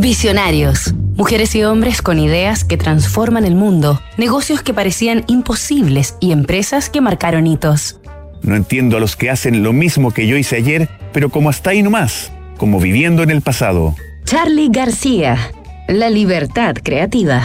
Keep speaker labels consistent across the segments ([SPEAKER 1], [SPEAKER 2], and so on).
[SPEAKER 1] Visionarios. Mujeres y hombres con ideas que transforman el mundo, negocios que parecían imposibles y empresas que marcaron hitos.
[SPEAKER 2] No entiendo a los que hacen lo mismo que yo hice ayer, pero como hasta ahí nomás, como viviendo en el pasado.
[SPEAKER 1] Charlie García. La libertad creativa.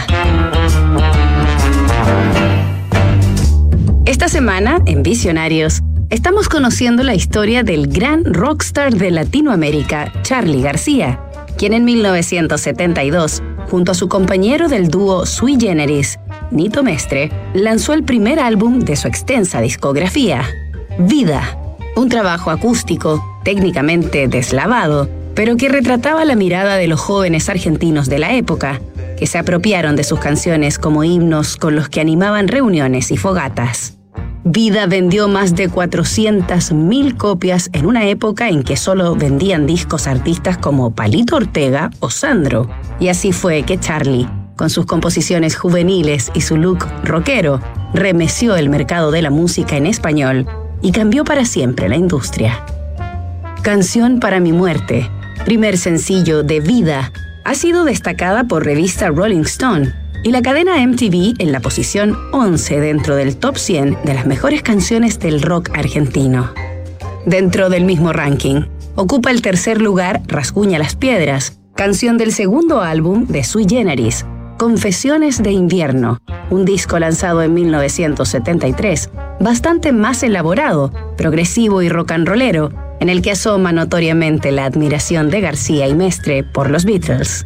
[SPEAKER 1] Esta semana, en Visionarios, estamos conociendo la historia del gran rockstar de Latinoamérica, Charlie García quien en 1972, junto a su compañero del dúo Sui Generis, Nito Mestre, lanzó el primer álbum de su extensa discografía, Vida, un trabajo acústico, técnicamente deslavado, pero que retrataba la mirada de los jóvenes argentinos de la época, que se apropiaron de sus canciones como himnos con los que animaban reuniones y fogatas. Vida vendió más de 400.000 copias en una época en que solo vendían discos artistas como Palito Ortega o Sandro. Y así fue que Charlie, con sus composiciones juveniles y su look rockero, remeció el mercado de la música en español y cambió para siempre la industria. Canción para mi muerte, primer sencillo de Vida, ha sido destacada por revista Rolling Stone y la cadena MTV en la posición 11 dentro del top 100 de las mejores canciones del rock argentino. Dentro del mismo ranking, ocupa el tercer lugar Rasguña las Piedras, canción del segundo álbum de Sui Generis, Confesiones de Invierno, un disco lanzado en 1973, bastante más elaborado, progresivo y rock and rollero, en el que asoma notoriamente la admiración de García y Mestre por los Beatles.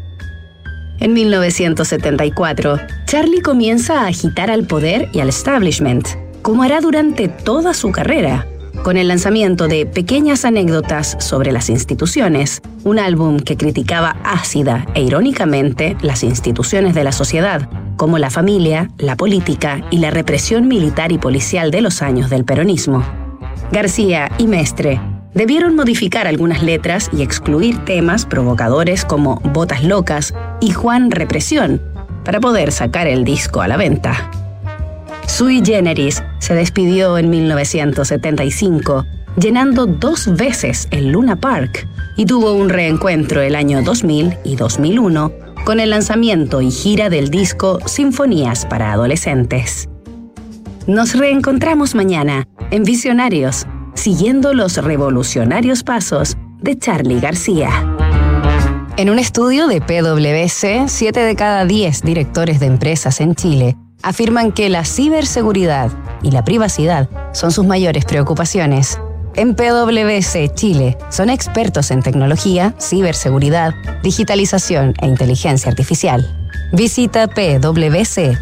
[SPEAKER 1] En 1974, Charlie comienza a agitar al poder y al establishment, como hará durante toda su carrera, con el lanzamiento de Pequeñas anécdotas sobre las instituciones, un álbum que criticaba ácida e irónicamente las instituciones de la sociedad, como la familia, la política y la represión militar y policial de los años del peronismo. García y Mestre debieron modificar algunas letras y excluir temas provocadores como Botas Locas y Juan Represión para poder sacar el disco a la venta. Sui Generis se despidió en 1975, llenando dos veces el Luna Park y tuvo un reencuentro el año 2000 y 2001 con el lanzamiento y gira del disco Sinfonías para Adolescentes. Nos reencontramos mañana en Visionarios siguiendo los revolucionarios pasos de Charlie García. En un estudio de PwC, 7 de cada 10 directores de empresas en Chile afirman que la ciberseguridad y la privacidad son sus mayores preocupaciones. En PwC Chile son expertos en tecnología, ciberseguridad, digitalización e inteligencia artificial. Visita pwc.cl.